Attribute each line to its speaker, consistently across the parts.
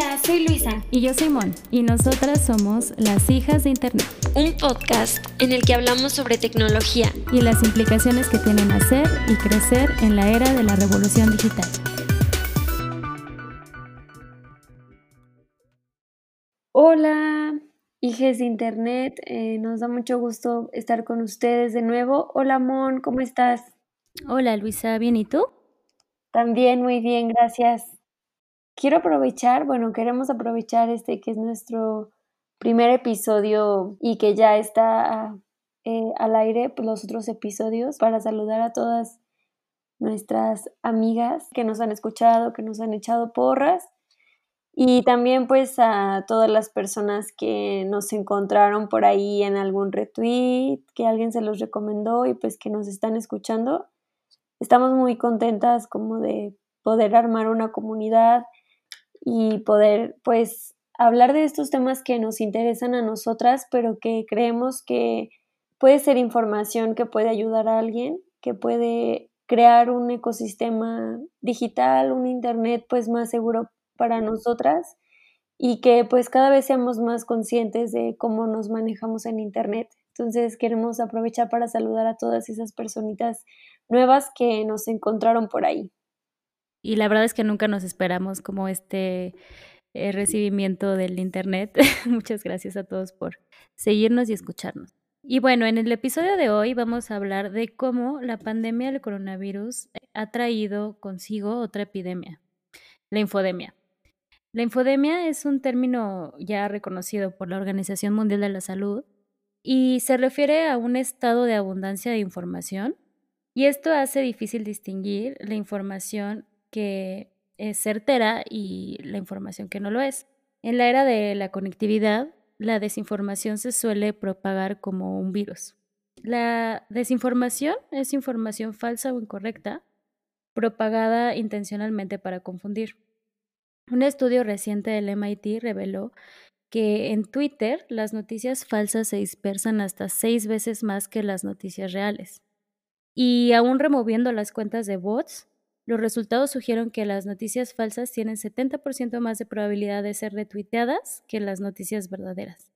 Speaker 1: Hola, soy Luisa.
Speaker 2: Y yo soy Mon, y nosotras somos las hijas de Internet.
Speaker 1: Un podcast en el que hablamos sobre tecnología
Speaker 2: y las implicaciones que tienen hacer y crecer en la era de la revolución digital.
Speaker 3: Hola, hijas de Internet. Eh, nos da mucho gusto estar con ustedes de nuevo. Hola, Mon, ¿cómo estás?
Speaker 2: Hola, Luisa, ¿bien y tú?
Speaker 3: También muy bien, gracias quiero aprovechar, bueno, queremos aprovechar este que es nuestro primer episodio y que ya está eh, al aire pues, los otros episodios para saludar a todas nuestras amigas que nos han escuchado, que nos han echado porras y también pues a todas las personas que nos encontraron por ahí en algún retweet, que alguien se los recomendó y pues que nos están escuchando. Estamos muy contentas como de poder armar una comunidad y poder pues hablar de estos temas que nos interesan a nosotras, pero que creemos que puede ser información que puede ayudar a alguien, que puede crear un ecosistema digital, un internet pues más seguro para nosotras y que pues cada vez seamos más conscientes de cómo nos manejamos en internet. Entonces queremos aprovechar para saludar a todas esas personitas nuevas que nos encontraron por ahí
Speaker 2: y la verdad es que nunca nos esperamos como este eh, recibimiento del Internet. Muchas gracias a todos por seguirnos y escucharnos. Y bueno, en el episodio de hoy vamos a hablar de cómo la pandemia del coronavirus ha traído consigo otra epidemia, la infodemia. La infodemia es un término ya reconocido por la Organización Mundial de la Salud y se refiere a un estado de abundancia de información y esto hace difícil distinguir la información que es certera y la información que no lo es. En la era de la conectividad, la desinformación se suele propagar como un virus. La desinformación es información falsa o incorrecta, propagada intencionalmente para confundir. Un estudio reciente del MIT reveló que en Twitter las noticias falsas se dispersan hasta seis veces más que las noticias reales. Y aún removiendo las cuentas de bots, los resultados sugieren que las noticias falsas tienen 70% más de probabilidad de ser retuiteadas que las noticias verdaderas.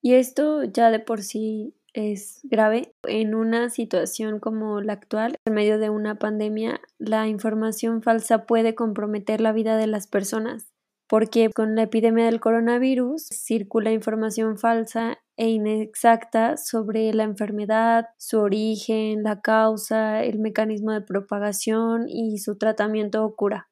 Speaker 3: Y esto ya de por sí es grave. En una situación como la actual, en medio de una pandemia, la información falsa puede comprometer la vida de las personas, porque con la epidemia del coronavirus circula información falsa e inexacta sobre la enfermedad, su origen, la causa, el mecanismo de propagación y su tratamiento o cura.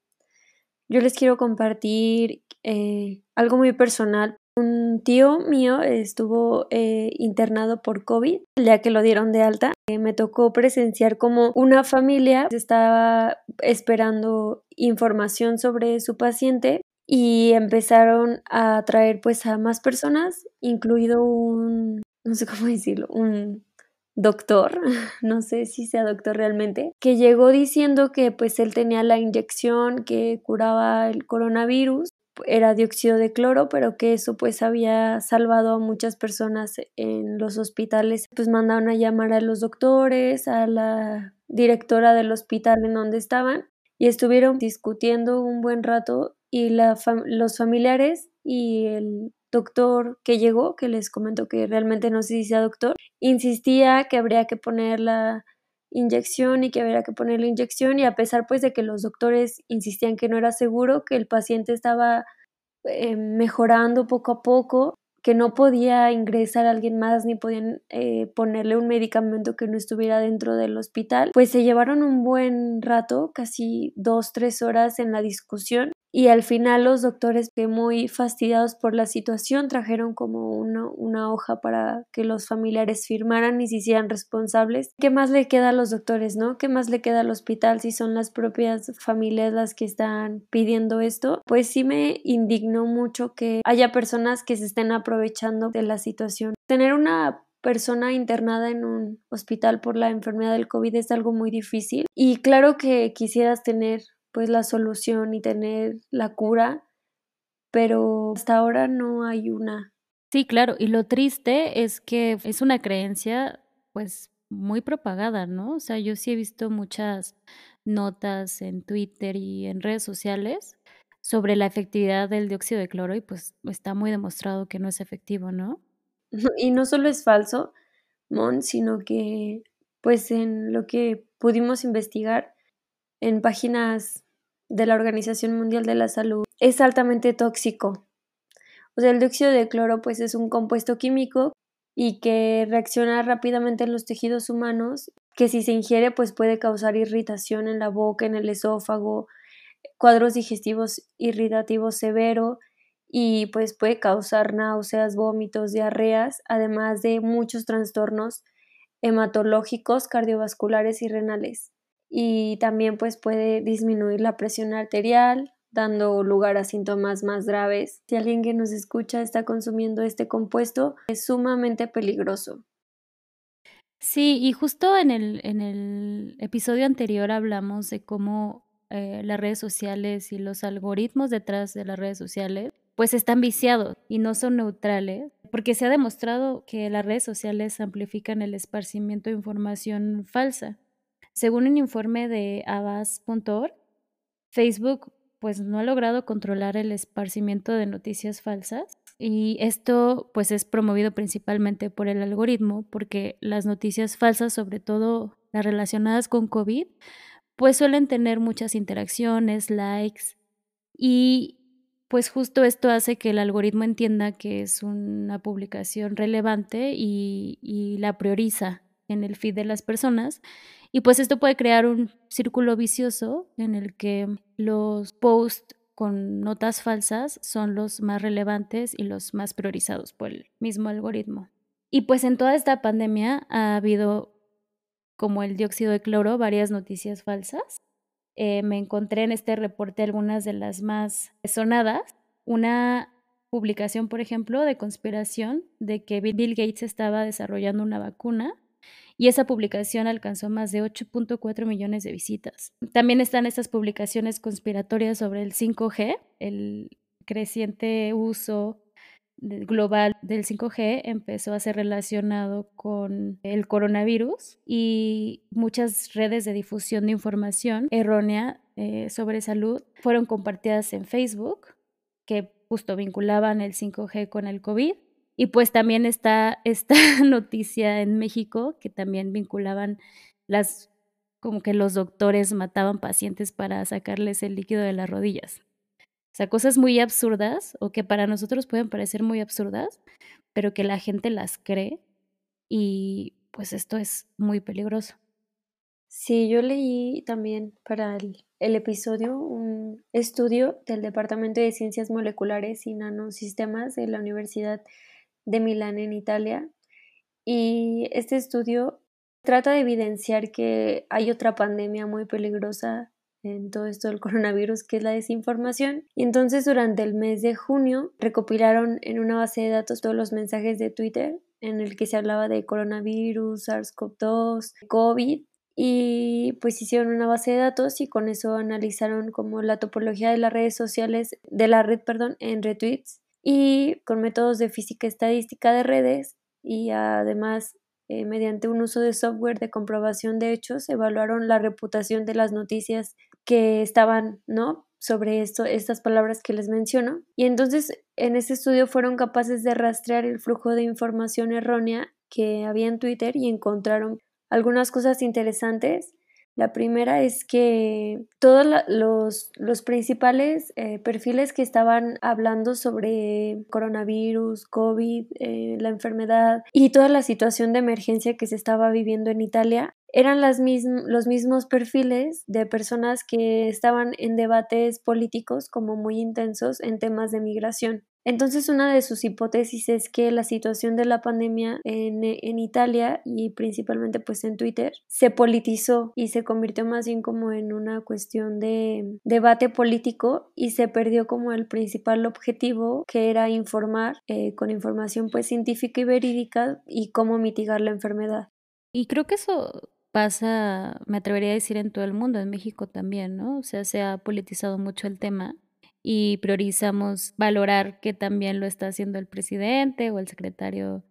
Speaker 3: Yo les quiero compartir eh, algo muy personal. Un tío mío estuvo eh, internado por COVID día que lo dieron de alta. Eh, me tocó presenciar como una familia estaba esperando información sobre su paciente y empezaron a traer pues a más personas, incluido un, no sé cómo decirlo, un doctor, no sé si sea doctor realmente, que llegó diciendo que pues él tenía la inyección que curaba el coronavirus, era dióxido de cloro, pero que eso pues había salvado a muchas personas en los hospitales. Pues mandaron a llamar a los doctores, a la directora del hospital en donde estaban y estuvieron discutiendo un buen rato y la los familiares y el doctor que llegó, que les comentó que realmente no se dice doctor, insistía que habría que poner la inyección y que habría que poner la inyección y a pesar pues de que los doctores insistían que no era seguro, que el paciente estaba eh, mejorando poco a poco, que no podía ingresar alguien más ni podían eh, ponerle un medicamento que no estuviera dentro del hospital, pues se llevaron un buen rato, casi dos, tres horas en la discusión y al final los doctores que muy fastidiados por la situación trajeron como una, una, hoja para que los familiares firmaran y se hicieran responsables. ¿Qué más le queda a los doctores, no? ¿Qué más le queda al hospital si son las propias familias las que están pidiendo esto? Pues sí me indignó mucho que haya personas que se estén aprovechando de la situación. Tener una persona internada en un hospital por la enfermedad del COVID es algo muy difícil y claro que quisieras tener pues la solución y tener la cura, pero hasta ahora no hay una.
Speaker 2: Sí, claro, y lo triste es que es una creencia pues muy propagada, ¿no? O sea, yo sí he visto muchas notas en Twitter y en redes sociales sobre la efectividad del dióxido de cloro y pues está muy demostrado que no es efectivo, ¿no?
Speaker 3: Y no solo es falso, Mon, sino que pues en lo que pudimos investigar en páginas de la Organización Mundial de la Salud es altamente tóxico. O sea, el dióxido de cloro pues es un compuesto químico y que reacciona rápidamente en los tejidos humanos, que si se ingiere pues puede causar irritación en la boca, en el esófago, cuadros digestivos irritativos severo y pues puede causar náuseas, vómitos, diarreas, además de muchos trastornos hematológicos, cardiovasculares y renales. Y también pues puede disminuir la presión arterial, dando lugar a síntomas más graves. Si alguien que nos escucha está consumiendo este compuesto, es sumamente peligroso.
Speaker 2: Sí, y justo en el, en el episodio anterior hablamos de cómo eh, las redes sociales y los algoritmos detrás de las redes sociales pues están viciados y no son neutrales, porque se ha demostrado que las redes sociales amplifican el esparcimiento de información falsa. Según un informe de Abbas.org, Facebook pues no ha logrado controlar el esparcimiento de noticias falsas y esto pues es promovido principalmente por el algoritmo porque las noticias falsas, sobre todo las relacionadas con COVID, pues suelen tener muchas interacciones, likes y pues justo esto hace que el algoritmo entienda que es una publicación relevante y la prioriza en el feed de las personas y pues esto puede crear un círculo vicioso en el que los posts con notas falsas son los más relevantes y los más priorizados por el mismo algoritmo. Y pues en toda esta pandemia ha habido, como el dióxido de cloro, varias noticias falsas. Eh, me encontré en este reporte algunas de las más sonadas. Una publicación, por ejemplo, de conspiración de que Bill Gates estaba desarrollando una vacuna y esa publicación alcanzó más de 8.4 millones de visitas. También están estas publicaciones conspiratorias sobre el 5G, el creciente uso global del 5G empezó a ser relacionado con el coronavirus y muchas redes de difusión de información errónea eh, sobre salud fueron compartidas en Facebook que justo vinculaban el 5G con el COVID y pues también está esta noticia en México que también vinculaban las, como que los doctores mataban pacientes para sacarles el líquido de las rodillas. O sea, cosas muy absurdas o que para nosotros pueden parecer muy absurdas, pero que la gente las cree y pues esto es muy peligroso.
Speaker 3: Sí, yo leí también para el, el, episodio un estudio del Departamento de Ciencias Moleculares y Nanosistemas de la Universidad de Milán en Italia. Y este estudio trata de evidenciar que hay otra pandemia muy peligrosa en todo esto del coronavirus, que es la desinformación. Y entonces durante el mes de junio recopilaron en una base de datos todos los mensajes de Twitter en el que se hablaba de coronavirus, SARS-CoV-2, COVID. Y pues hicieron una base de datos y con eso analizaron como la topología de las redes sociales, de la red, perdón, en retweets y con métodos de física estadística de redes y además eh, mediante un uso de software de comprobación de hechos evaluaron la reputación de las noticias que estaban, ¿no? sobre esto, estas palabras que les menciono. Y entonces en este estudio fueron capaces de rastrear el flujo de información errónea que había en Twitter y encontraron algunas cosas interesantes la primera es que todos los, los, principales eh, perfiles que estaban hablando sobre coronavirus, COVID, eh, la enfermedad y toda la situación de emergencia que se estaba viviendo en Italia eran las los mismos perfiles de personas que estaban en debates políticos como muy intensos en temas de migración. Entonces, una de sus hipótesis es que la situación de la pandemia en, Italia y principalmente pues en Twitter se politizó y se convirtió más bien como en una cuestión de debate político y se perdió como el principal objetivo que era informar eh, con información pues científica y verídica y cómo mitigar la enfermedad.
Speaker 2: Y creo que eso pasa, me atrevería a decir en todo el mundo, en México también, ¿no? O sea, se ha politizado mucho el tema y priorizamos valorar que también lo está haciendo el presidente o el secretario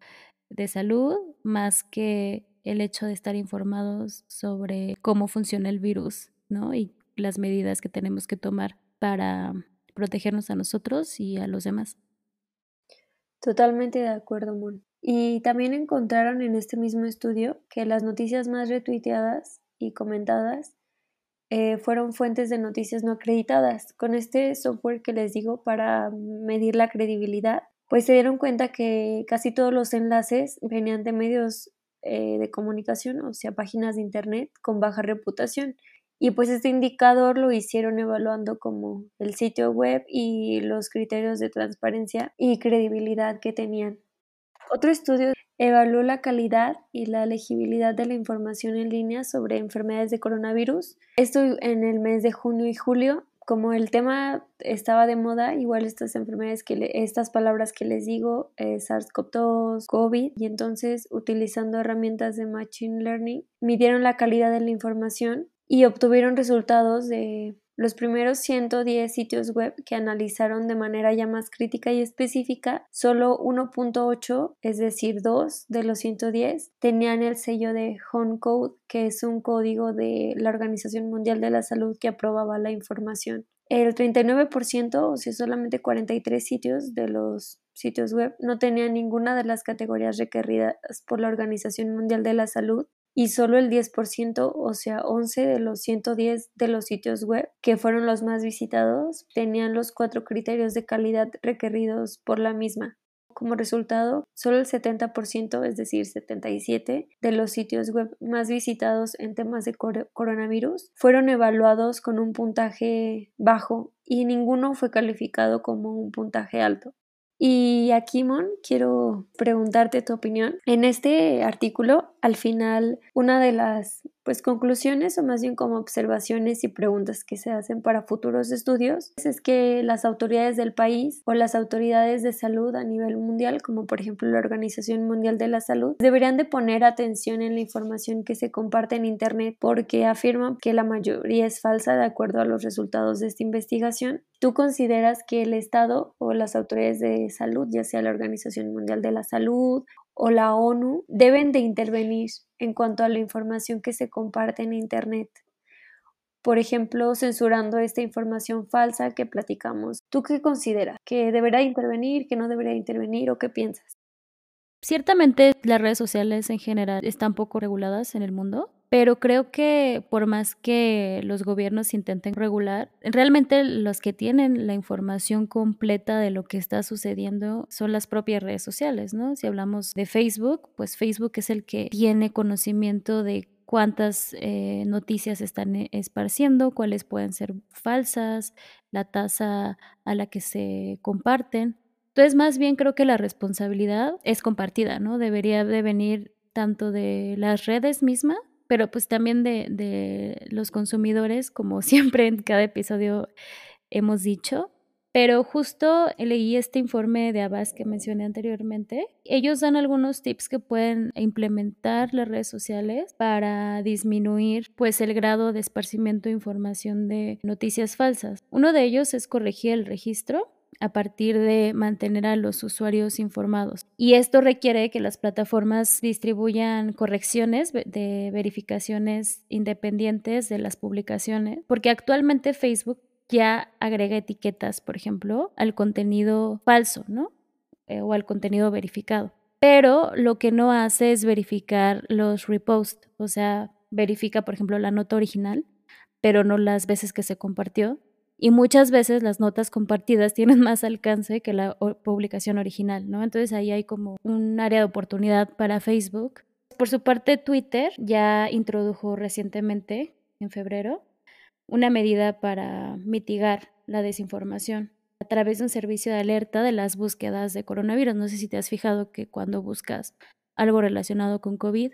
Speaker 2: de salud, más que el hecho de estar informados sobre cómo funciona el virus, ¿no? Y las medidas que tenemos que tomar para protegernos a nosotros y a los demás.
Speaker 3: Totalmente de acuerdo, Mon. Y también encontraron en este mismo estudio que las noticias más retuiteadas y comentadas eh, fueron fuentes de noticias no acreditadas. Con este software que les digo para medir la credibilidad, pues se dieron cuenta que casi todos los enlaces venían de medios eh, de comunicación, o sea, páginas de Internet con baja reputación. Y pues este indicador lo hicieron evaluando como el sitio web y los criterios de transparencia y credibilidad que tenían. Otro estudio evaluó la calidad y la legibilidad de la información en línea sobre enfermedades de coronavirus. Esto en el mes de junio y julio. Como el tema estaba de moda, igual estas enfermedades que estas palabras que les digo, eh, SARS-CoV-2, COVID, y entonces utilizando herramientas de machine learning, midieron la calidad de la información y obtuvieron resultados de los primeros 110 sitios web que analizaron de manera ya más crítica y específica, solo 1.8, es decir, 2 de los 110, tenían el sello de Home Code, que es un código de la Organización Mundial de la Salud que aprobaba la información. El 39%, o sea, solamente 43 sitios de los sitios web no tenían ninguna de las categorías requeridas por la Organización Mundial de la Salud y solo el 10%, o sea, 11 de los 110 de los sitios web que fueron los más visitados, tenían los cuatro criterios de calidad requeridos por la misma. Como resultado, solo el 70%, es decir, 77 de los sitios web más visitados en temas de coronavirus fueron evaluados con un puntaje bajo y ninguno fue calificado como un puntaje alto. Y aquí, Mon, quiero preguntarte tu opinión. En este artículo, al final, una de las pues conclusiones o más bien como observaciones y preguntas que se hacen para futuros estudios es que las autoridades del país o las autoridades de salud a nivel mundial, como por ejemplo la Organización Mundial de la Salud, deberían de poner atención en la información que se comparte en Internet porque afirman que la mayoría es falsa de acuerdo a los resultados de esta investigación. ¿Tú consideras que el Estado o las autoridades de salud, ya sea la Organización Mundial de la Salud o la ONU deben de intervenir en cuanto a la información que se comparte en Internet. Por ejemplo, censurando esta información falsa que platicamos. ¿Tú qué consideras? ¿Que deberá intervenir? ¿Que no debería intervenir? ¿O qué piensas?
Speaker 2: Ciertamente las redes sociales en general están poco reguladas en el mundo pero creo que por más que los gobiernos intenten regular, realmente los que tienen la información completa de lo que está sucediendo son las propias redes sociales, ¿no? Si hablamos de Facebook, pues Facebook es el que tiene conocimiento de cuántas eh, noticias están eh, esparciendo, cuáles pueden ser falsas, la tasa a la que se comparten. Entonces, más bien creo que la responsabilidad es compartida, ¿no? Debería de venir tanto de las redes mismas pero pues también de, de los consumidores, como siempre en cada episodio hemos dicho. Pero justo leí este informe de Abbas que mencioné anteriormente. Ellos dan algunos tips que pueden implementar las redes sociales para disminuir pues el grado de esparcimiento de información de noticias falsas. Uno de ellos es corregir el registro a partir de mantener a los usuarios informados. Y esto requiere que las plataformas distribuyan correcciones de verificaciones independientes de las publicaciones, porque actualmente Facebook ya agrega etiquetas, por ejemplo, al contenido falso, ¿no? Eh, o al contenido verificado. Pero lo que no hace es verificar los reposts, o sea, verifica, por ejemplo, la nota original, pero no las veces que se compartió y muchas veces las notas compartidas tienen más alcance que la publicación original, ¿no? Entonces ahí hay como un área de oportunidad para Facebook. Por su parte, Twitter ya introdujo recientemente, en febrero, una medida para mitigar la desinformación a través de un servicio de alerta de las búsquedas de coronavirus. No sé si te has fijado que cuando buscas algo relacionado con COVID,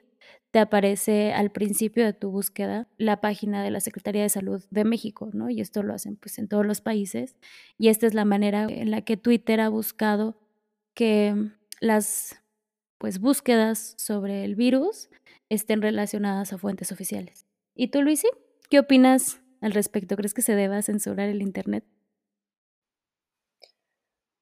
Speaker 2: te aparece al principio de tu búsqueda la página de la Secretaría de Salud de México, ¿no? Y esto lo hacen pues en todos los países. Y esta es la manera en la que Twitter ha buscado que las pues búsquedas sobre el virus estén relacionadas a fuentes oficiales. ¿Y tú, Luisi? ¿Qué opinas al respecto? ¿Crees que se deba censurar el Internet?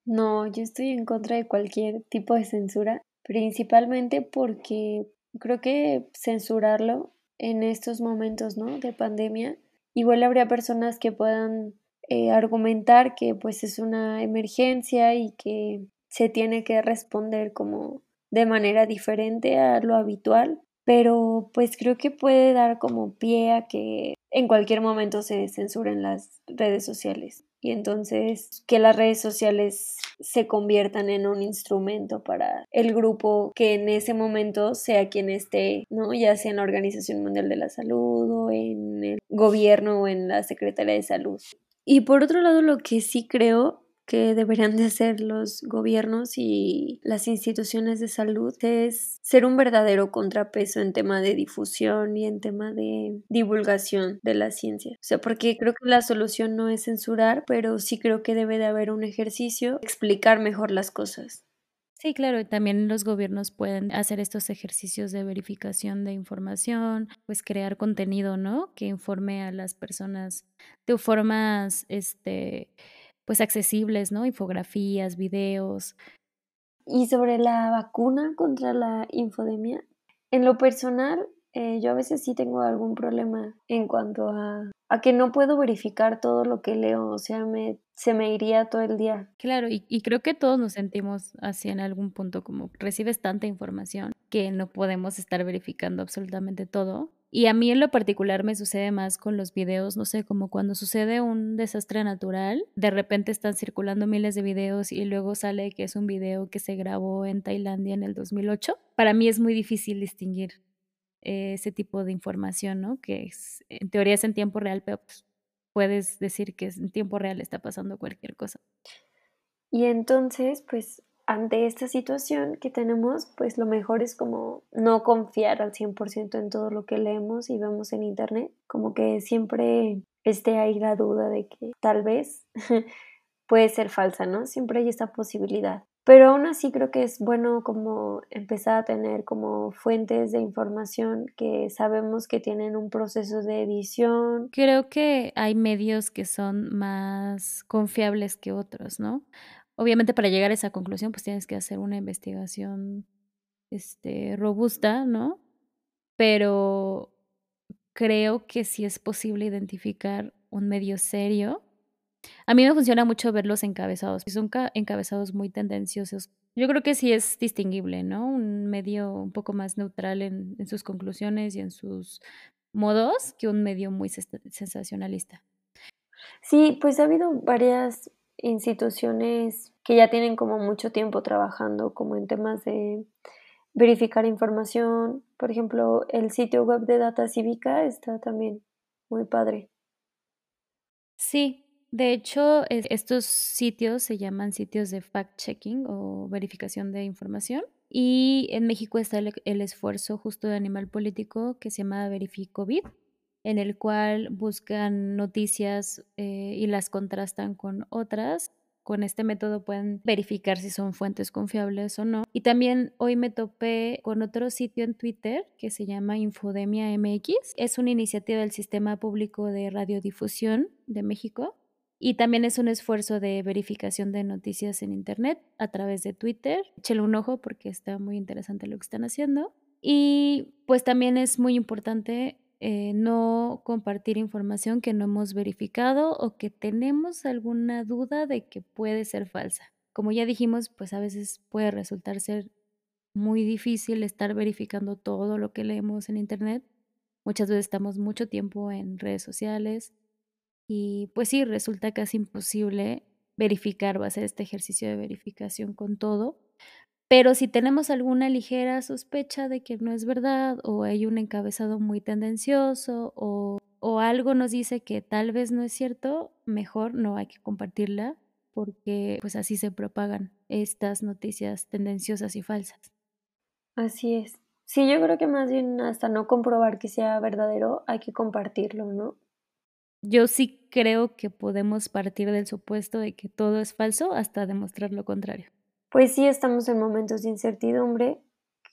Speaker 3: No, yo estoy en contra de cualquier tipo de censura, principalmente porque creo que censurarlo en estos momentos, ¿no? De pandemia, igual habría personas que puedan eh, argumentar que pues es una emergencia y que se tiene que responder como de manera diferente a lo habitual, pero pues creo que puede dar como pie a que en cualquier momento se censuren las redes sociales y entonces que las redes sociales se conviertan en un instrumento para el grupo que en ese momento sea quien esté, ¿no? Ya sea en la Organización Mundial de la Salud o en el gobierno o en la Secretaría de Salud. Y por otro lado, lo que sí creo que deberían de hacer los gobiernos y las instituciones de salud es ser un verdadero contrapeso en tema de difusión y en tema de divulgación de la ciencia. O sea, porque creo que la solución no es censurar, pero sí creo que debe de haber un ejercicio, explicar mejor las cosas.
Speaker 2: Sí, claro, y también los gobiernos pueden hacer estos ejercicios de verificación de información, pues crear contenido, ¿no? Que informe a las personas de formas, este, pues accesibles, ¿no? Infografías, videos.
Speaker 3: Y sobre la vacuna contra la infodemia, en lo personal, eh, yo a veces sí tengo algún problema en cuanto a, a, que no puedo verificar todo lo que leo, o sea, me, se me iría todo el día.
Speaker 2: Claro, y, y creo que todos nos sentimos así en algún punto, como recibes tanta información que no podemos estar verificando absolutamente todo. Y a mí en lo particular me sucede más con los videos, no sé, como cuando sucede un desastre natural, de repente están circulando miles de videos y luego sale que es un video que se grabó en Tailandia en el 2008. Para mí es muy difícil distinguir eh, ese tipo de información, ¿no? Que es, en teoría es en tiempo real, pero pues, puedes decir que en tiempo real está pasando cualquier cosa.
Speaker 3: Y entonces, pues ante esta situación que tenemos, pues lo mejor es como no confiar al 100% en todo lo que leemos y vemos en Internet, como que siempre esté ahí la duda de que tal vez puede ser falsa, ¿no? Siempre hay esta posibilidad. Pero aún así creo que es bueno como empezar a tener como fuentes de información que sabemos que tienen un proceso de edición.
Speaker 2: Creo que hay medios que son más confiables que otros, ¿no? Obviamente para llegar a esa conclusión pues tienes que hacer una investigación este, robusta, ¿no? Pero creo que sí es posible identificar un medio serio. A mí me funciona mucho ver los encabezados, son encabezados muy tendenciosos. Yo creo que sí es distinguible, ¿no? Un medio un poco más neutral en, en sus conclusiones y en sus modos que un medio muy sensacionalista.
Speaker 3: Sí, pues ha habido varias instituciones que ya tienen como mucho tiempo trabajando como en temas de verificar información. Por ejemplo, el sitio web de Data Cívica está también muy padre.
Speaker 2: Sí, de hecho, estos sitios se llaman sitios de fact-checking o verificación de información. Y en México está el, el, esfuerzo justo de Animal Político que se llama Verificovid, en el cual buscan noticias eh, y las contrastan con otras. Con este método pueden verificar si son fuentes confiables o no. Y también hoy me topé con otro sitio en Twitter que se llama Infodemia MX. Es una iniciativa del Sistema Público de Radiodifusión de México. Y también es un esfuerzo de verificación de noticias en Internet a través de Twitter. Échale un ojo porque está muy interesante lo que están haciendo. Y pues también es muy importante eh, no compartir información que no hemos verificado o que tenemos alguna duda de que puede ser falsa. Como ya dijimos, pues a veces puede resultar ser muy difícil estar verificando todo lo que leemos en Internet. Muchas veces estamos mucho tiempo en redes sociales y pues sí, resulta casi imposible verificar o hacer este ejercicio de verificación con todo. Pero si tenemos alguna ligera sospecha de que no es verdad o hay un encabezado muy tendencioso o, o algo nos dice que tal vez no es cierto, mejor no hay que compartirla porque pues así se propagan estas noticias tendenciosas y falsas.
Speaker 3: Así es. Sí, yo creo que más bien hasta no comprobar que sea verdadero, hay que compartirlo, ¿no?
Speaker 2: Yo sí creo que podemos partir del supuesto de que todo es falso hasta demostrar lo contrario
Speaker 3: pues sí estamos en momentos de incertidumbre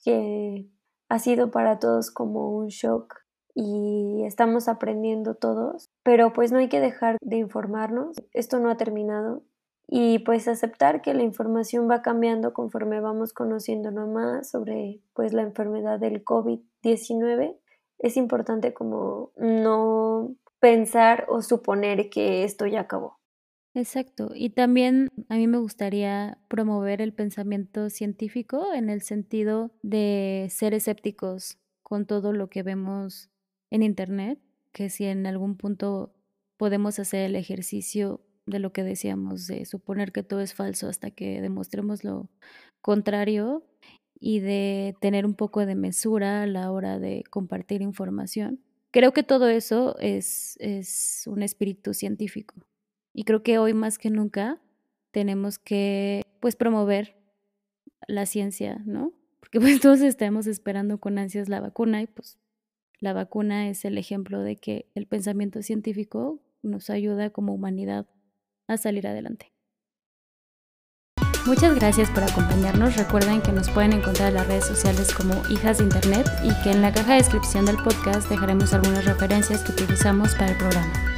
Speaker 3: que ha sido para todos como un shock y estamos aprendiendo todos, pero pues no hay que dejar de informarnos, esto no ha terminado y pues aceptar que la información va cambiando conforme vamos conociendo más sobre pues la enfermedad del COVID-19. Es importante como no pensar o suponer que esto ya acabó.
Speaker 2: Exacto. Y también a mí me gustaría promover el pensamiento científico en el sentido de ser escépticos con todo lo que vemos en Internet, que si en algún punto podemos hacer el ejercicio de lo que decíamos, de suponer que todo es falso hasta que demostremos lo contrario y de tener un poco de mesura a la hora de compartir información. Creo que todo eso es, es un espíritu científico y creo que hoy más que nunca tenemos que pues promover la ciencia, ¿no? Porque pues todos estamos esperando con ansias la vacuna y pues la vacuna es el ejemplo de que el pensamiento científico nos ayuda como humanidad a salir adelante. Muchas gracias por acompañarnos. Recuerden que nos pueden encontrar en las redes sociales como Hijas de Internet y que en la caja de descripción del podcast dejaremos algunas referencias que utilizamos para el programa.